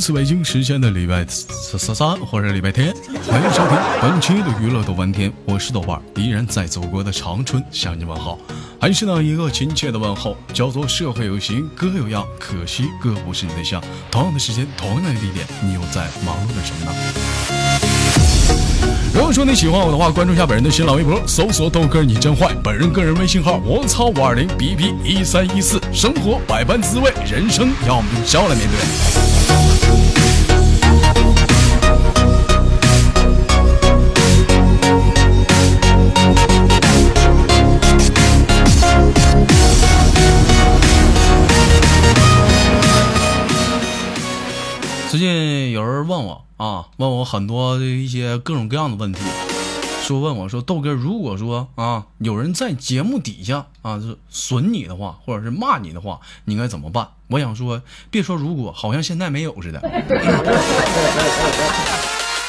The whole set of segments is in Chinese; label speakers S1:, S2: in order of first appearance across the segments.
S1: 自北京时间的礼拜三三三或者礼拜天，欢迎收听本期的娱乐豆瓣天，我是豆瓣，依然在祖国的长春向你问好，还是那一个亲切的问候，叫做社会有形哥有样，可惜哥不是你对象。同样的时间，同样的地点，你又在忙碌着什么呢？如果说你喜欢我的话，关注一下本人的新浪微博，搜索豆哥你真坏。本人个人微信号：我操五二零 B B 一三一四。生活百般滋味，人生要我们用笑来面对。最近有人问我啊，问我很多的一些各种各样的问题，说问我说豆哥，如果说啊有人在节目底下啊是损你的话，或者是骂你的话，你应该怎么办？我想说，别说如果，好像现在没有似的。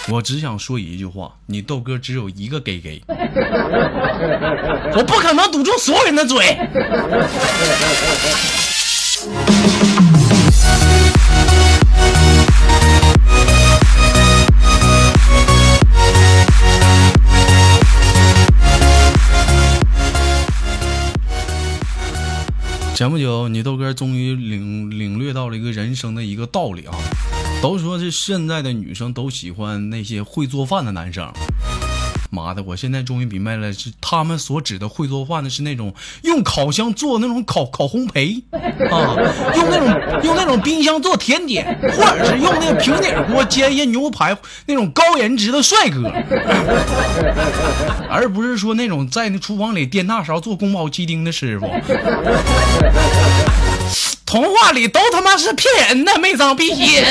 S1: 我只想说一句话，你豆哥只有一个给给，我不可能堵住所有人的嘴。前不久，你豆哥终于领领略到了一个人生的一个道理啊！都说这现在的女生都喜欢那些会做饭的男生。妈的，我现在终于明白了，是他们所指的会做饭的是那种用烤箱做那种烤烤烘焙啊，用那种用那种冰箱做甜点，或者是用那个平底锅煎一些牛排那种高颜值的帅哥，而不是说那种在那厨房里颠大勺做宫保鸡丁的师傅。童话里都他妈是骗人的，没长鼻心。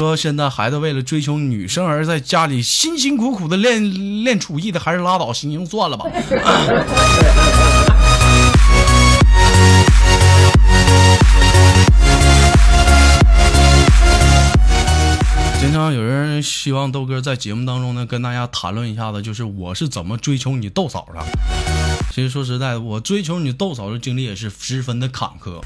S1: 说，现在孩子为了追求女生而在家里辛辛苦苦的练练厨艺的，还是拉倒，行行算了吧。经常有人希望豆哥在节目当中呢，跟大家谈论一下子，就是我是怎么追求你豆嫂的。其实说实在的，我追求你豆嫂的经历也是十分的坎坷。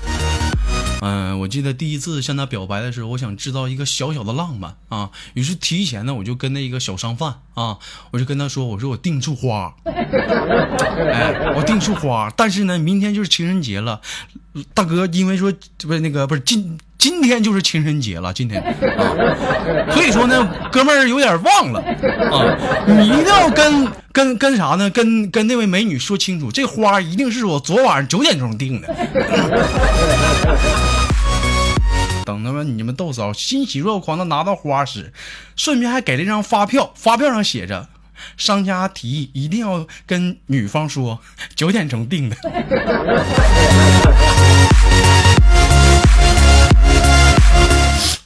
S1: 嗯，我记得第一次向她表白的时候，我想制造一个小小的浪漫啊，于是提前呢，我就跟那个小商贩啊，我就跟他说，我说我订束花，哎，我订束花，但是呢，明天就是情人节了，大哥，因为说不是那个不是今今天就是情人节了，今天啊，所以说呢，哥们儿有点忘了啊，你一定要跟跟跟啥呢？跟跟那位美女说清楚，这花一定是我昨晚上九点钟订的。等他们你们豆嫂欣喜若狂的拿到花时，顺便还给了一张发票，发票上写着：商家提议一定要跟女方说九点钟订的。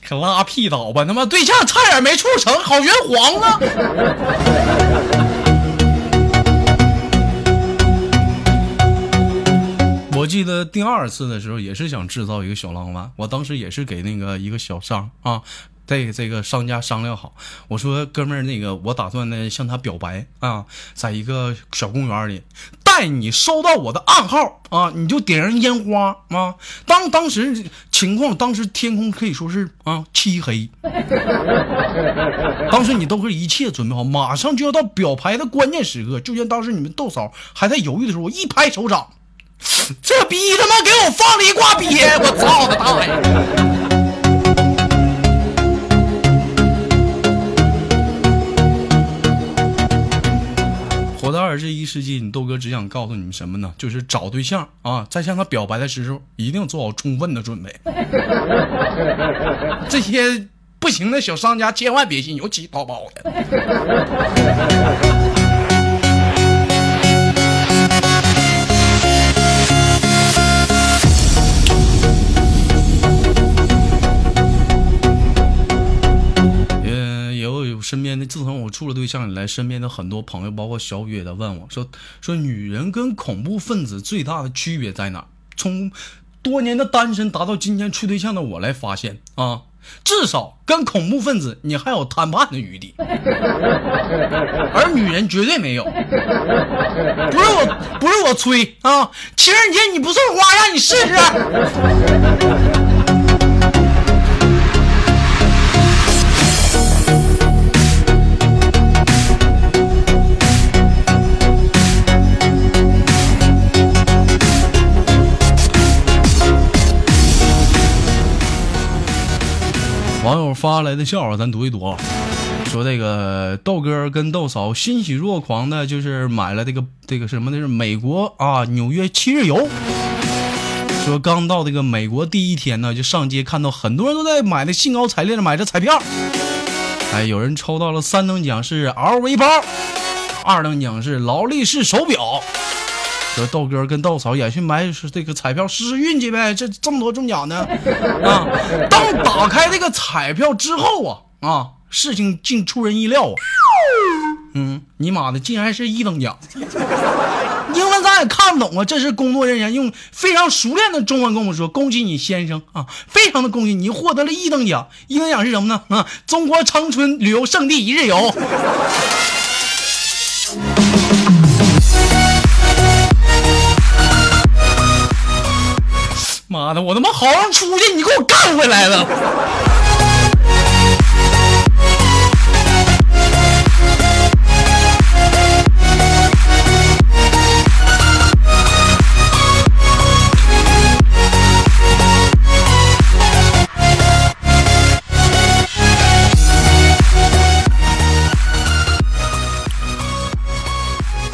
S1: 可拉屁倒吧！他妈对象差点没处成，好圆黄啊！我记得第二次的时候也是想制造一个小浪漫，我当时也是给那个一个小商啊，这这个商家商量好，我说哥们儿，那个我打算呢向他表白啊，在一个小公园里，待你收到我的暗号啊，你就点上烟花啊。当当时情况，当时天空可以说是啊漆黑，当时你都是一切准备好，马上就要到表白的关键时刻，就像当时你们豆嫂还在犹豫的时候，我一拍手掌。这逼他妈给我放了一挂鞭！我操他大爷！世纪，你豆哥只想告诉你们什么呢？就是找对象啊，在向他表白的时候，一定做好充分的准备。这些不行的小商家千万别信，尤其淘宝的。身边的，自从我处了对象以来，身边的很多朋友，包括小雨也在问我说：“说女人跟恐怖分子最大的区别在哪？”从多年的单身达到今天处对象的我来发现啊，至少跟恐怖分子你还有谈判的余地，而女人绝对没有。不是我，不是我吹啊！情人节你不送花，让你试试。网友发来的笑话，咱读一读啊。说这个豆哥跟豆嫂欣喜若狂的，就是买了这个这个什么？那是美国啊，纽约七日游。说刚到这个美国第一天呢，就上街看到很多人都在买的兴高采烈的买着彩票。哎，有人抽到了三等奖是 LV 包，二等奖是劳力士手表。说豆哥跟豆嫂也去买这个彩票试试运气呗，这这么多中奖呢啊！当打开这个彩票之后啊啊，事情竟出人意料啊！嗯，你妈的，竟然是一等奖！英文咱也看不懂啊。这是工作人员用非常熟练的中文跟我说：“恭喜你先生啊，非常的恭喜你获得了一等奖。一等奖是什么呢？啊，中国长春旅游胜地一日游。”妈的！我他妈好好出去，你给我干回来了！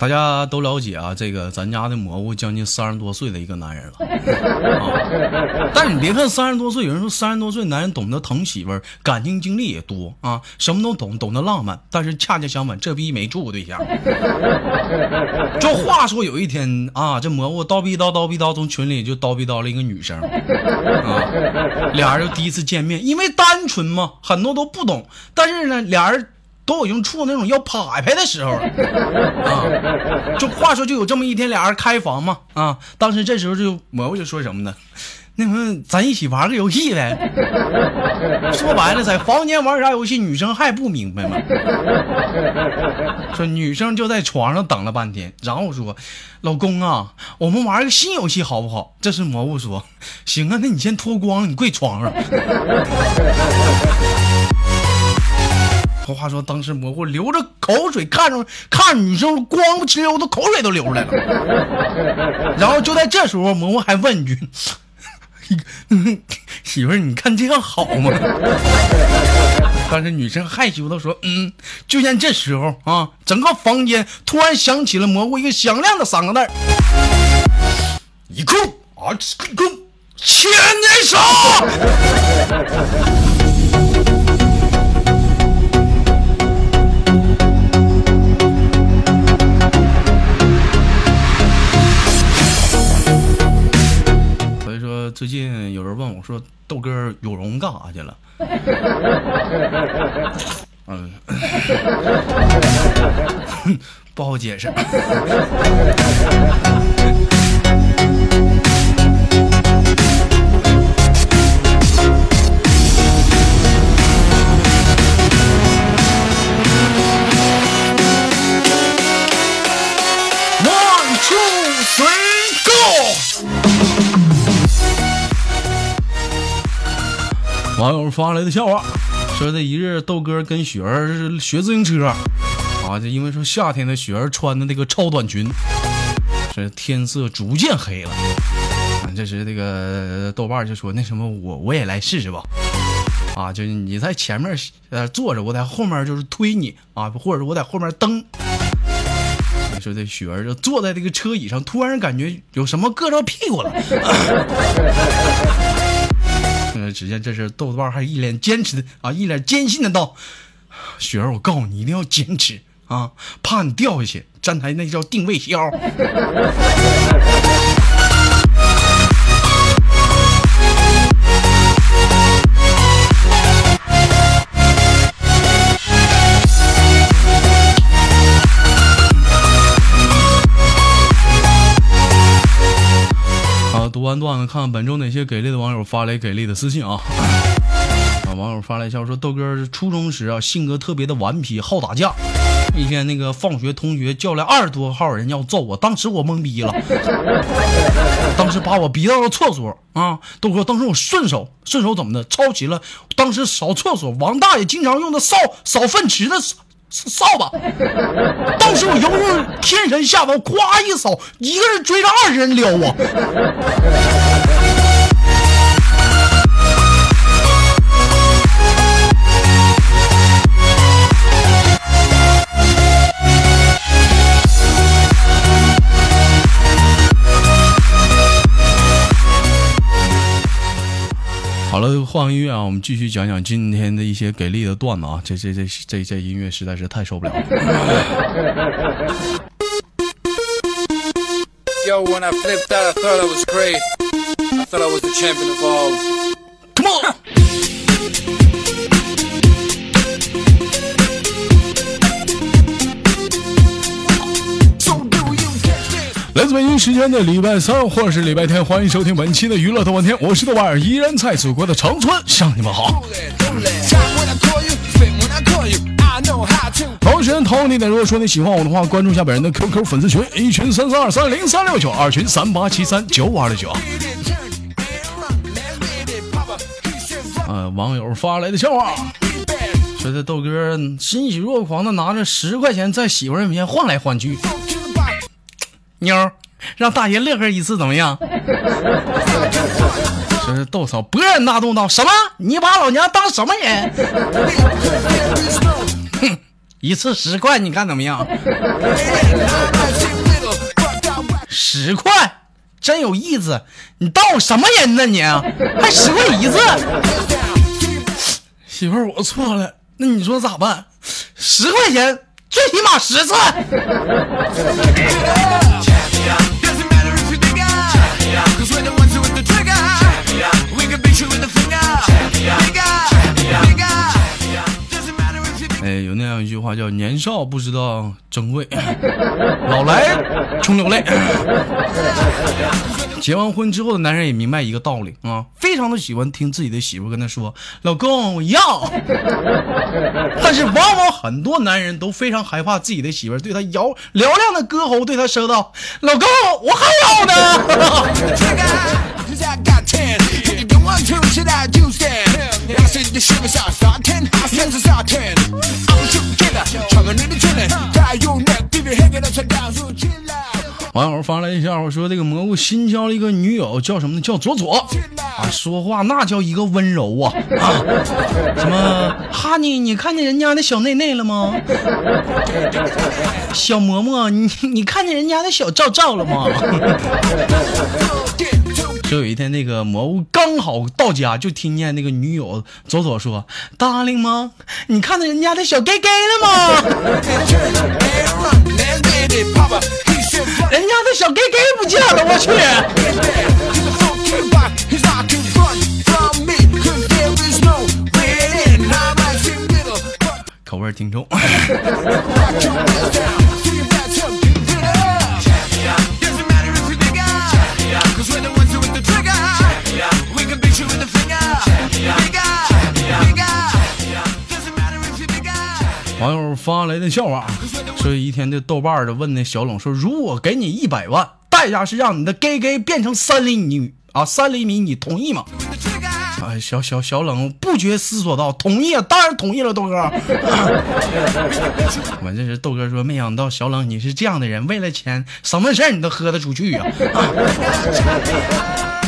S1: 大家都了解啊，这个咱家的蘑菇将近三十多岁的一个男人了啊。但你别看三十多岁，有人说三十多岁男人懂得疼媳妇儿，感情经历也多啊，什么都懂，懂得浪漫。但是恰恰相反，这逼没处过对象。就话说有一天啊，这蘑菇叨逼叨叨逼叨从群里就叨逼叨了一个女生啊，俩人就第一次见面，因为单纯嘛，很多都不懂。但是呢，俩人。都已经处那种要拍拍的时候了啊！就话说，就有这么一天，俩人开房嘛啊！当时这时候就蘑菇就说什么呢？那么咱一起玩个游戏呗。说白了，在房间玩啥游戏，女生还不明白吗？说女生就在床上等了半天，然后说：“老公啊，我们玩个新游戏好不好？”这是蘑菇说：“行啊，那你先脱光，你跪床上。”话说，当时蘑菇流着口水看着看女生光不哧溜的口水都流出来了。然后就在这时候，蘑菇还问一句：“媳妇，你看这样好吗？”当时女生害羞的说：“嗯。”就像这时候啊，整个房间突然响起了蘑菇一个响亮的三个字：“一哭啊，公千年杀。”我说：“豆哥有容干啥去了？” 嗯，不好解释。One two three go。网友发来的笑话，说这一日豆哥跟雪儿学自行车，啊，就因为说夏天的雪儿穿的那个超短裙，这天色逐渐黑了，啊，这时这个豆瓣就说那什么我我也来试试吧，啊，就是你在前面呃坐着，我在后面就是推你啊，或者是我在后面蹬。说这雪儿就坐在这个车椅上，突然感觉有什么硌着屁股了。呃，只见这是豆豆瓣还一脸坚持的啊，一脸坚信的道：“雪儿，我告诉你，一定要坚持啊，怕你掉下去。站台那叫定位销。”完段子，看看本周哪些给力的网友发来给力的私信啊！啊网友发来消息说，豆哥初中时啊，性格特别的顽皮，好打架。一天那个放学，同学叫来二十多号人要揍我，当时我懵逼了，当时把我逼到了厕所啊！豆哥，当时我顺手顺手怎么的，抄起了当时扫厕所王大爷经常用的扫扫粪池的扫把，到时我犹如天神下凡，咵一扫，一个人追着二十人撩我。好了，换个音乐啊，我们继续讲讲今天的一些给力的段子啊。这这这这这音乐实在是太受不了了。Yo, when I flipped out, I thought I was great. I thought I was the champion of all. 来自北京时间的礼拜三或者是礼拜天，欢迎收听本期的娱乐豆瓣天，我是豆瓣儿，依然在祖国的长春向你们好。同时，同你的，如果说你喜欢我的话，关注一下本人的 QQ 粉丝群，一群三三二三零三六九，二群三八七三九五二六九。呃，网友发来的笑话，说这豆哥欣喜若狂的拿着十块钱在媳妇儿面前晃来晃去。妞，让大爷乐呵一次怎么样？真是逗嫂勃然大怒道：“什么？你把老娘当什么人？”哼，一次十块，你看怎么样？十块，真有意思。你当我什么人呢？你还十块一次？媳妇儿，我错了。那你说咋办？十块钱，最起码十次。有那样一句话叫“年少不知道珍贵，老来穷流泪”。结完婚之后的男人也明白一个道理啊，非常的喜欢听自己的媳妇跟他说：“老公，我要。” 但是往往很多男人都非常害怕自己的媳妇对他摇嘹亮的歌喉对他说道：“老公，我还要呢。”网友发来一下，我说这个蘑菇新交了一个女友，叫什么呢？叫左左啊，说话那叫一个温柔啊啊！什么哈尼？你看见人家的小内内了吗？小嬷嬷，你你看见人家的小罩罩了吗？就有一天，那个蘑菇刚好到家，就听见那个女友左左说：“：“darling 吗？你看到人家的小 gay gay 了吗？” 人家的小 gay gay 不见了，我去！口味挺重。网友发来的笑话，说一天的豆瓣的问那小冷说：“如果给你一百万，代价是让你的 gay gay 变成三厘米啊，三厘米，你同意吗？”啊，小小小冷不觉思索道：“同意啊，当然同意了，豆哥。”我这是豆哥说，没想到小冷你是这样的人，为了钱，什么事儿你都喝得出去呀。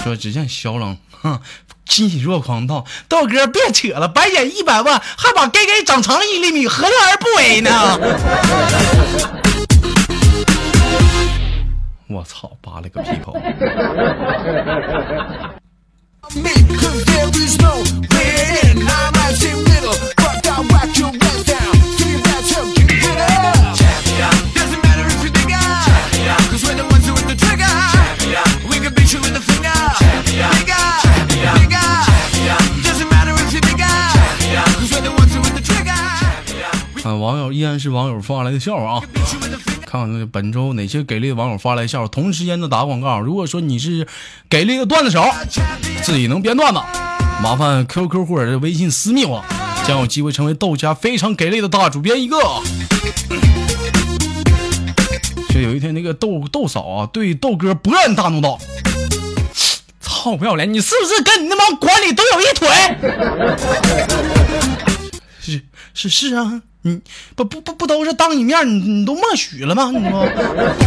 S1: 说只见小冷，哼。欣喜若狂道：“道哥，别扯了，白捡一百万，还把 gay gay 长长一厘米，何乐而不为呢？” 我操，扒了个屁口！网友依然是网友发来的笑话啊！看看那本周哪些给力的网友发来笑话，同时间的打广告。如果说你是给力的段子手，自己能编段子，麻烦 QQ 或者是微信私密我，将有机会成为豆家非常给力的大主编一个。就有一天，那个豆豆嫂啊，对豆哥勃然大怒道：“操，不要脸！你是不是跟你那帮管理都有一腿？”是是啊，你不不不不都是当你面，你你都默许了吗？你说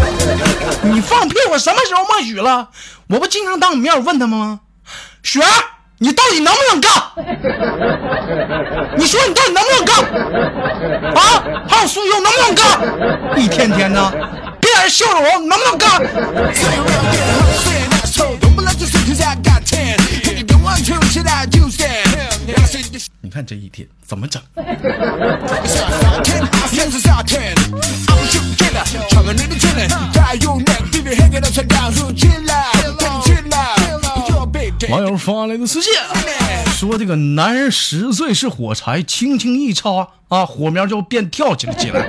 S1: 你放屁，我什么时候默许了？我不经常当你面问他们吗？雪儿，你到底能不能干？你说你到底能不能干？啊，还有苏优能不能干？一天天的，别在这秀着我，能不能干？你看这一天怎么整？网友发来的私信说：“这个男人十岁是火柴，轻轻一插啊，火苗就变跳起来起来。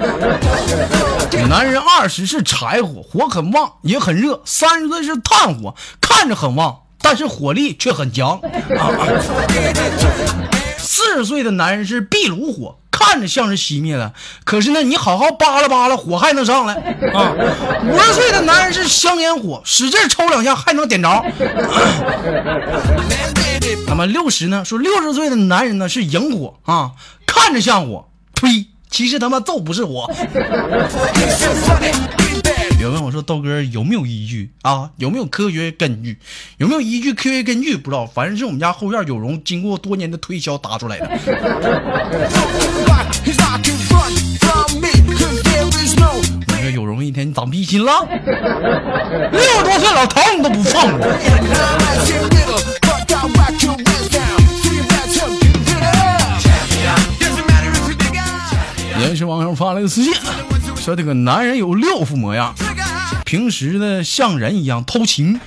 S1: 男人二十是柴火，火很旺也很热；三十岁是炭火，看着很旺，但是火力却很强。四十岁的男人是壁炉火。”看着像是熄灭了，可是呢，你好好扒拉扒拉，火还能上来啊！五十岁的男人是香烟火，使劲抽两下还能点着。那么六十呢？说六十岁的男人呢是萤火啊，看着像火，呸！其实他妈都不是火。别问我说豆哥有没有依据啊？有没有科学根据？有没有依据科学根据？不知道，反正是我们家后院有容，经过多年的推销打出来的。你说有容一天你长逼心了？六十多岁老头你都不放过。也是网友发来的私信，说这个男人有六副模样。平时呢像人一样偷情。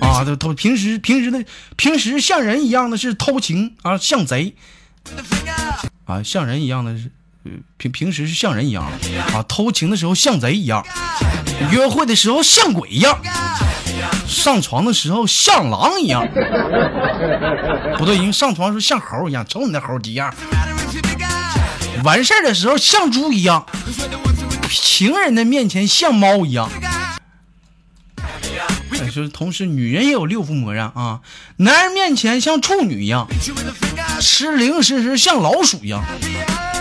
S1: 啊，他偷平时平时的平时像人一样的是偷情啊，像贼。啊，像人一样的是平平时是像人一样啊，偷情的时候像贼一样，约会的时候像鬼一样，上床的时候像狼一样，不对，因为上床的时候像猴一样，瞅你那猴急样，完事儿的时候像猪一样，情人的面前像猫一样。就是同时，女人也有六副模样啊。男人面前像处女一样，吃零食时像老鼠一样，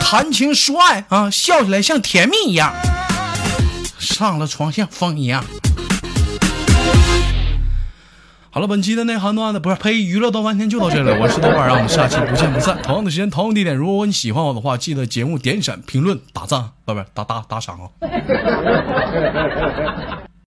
S1: 谈情说爱啊，笑起来像甜蜜一样，上了床像风一样。好了，本期的内涵段子不是呸，娱乐到半天就到这里了。我是豆瓣，让我们下期不见不散。同样的时间，同样地点。如果你喜欢我的话，记得节目点闪、评论、打赞，不不打打打赏哦。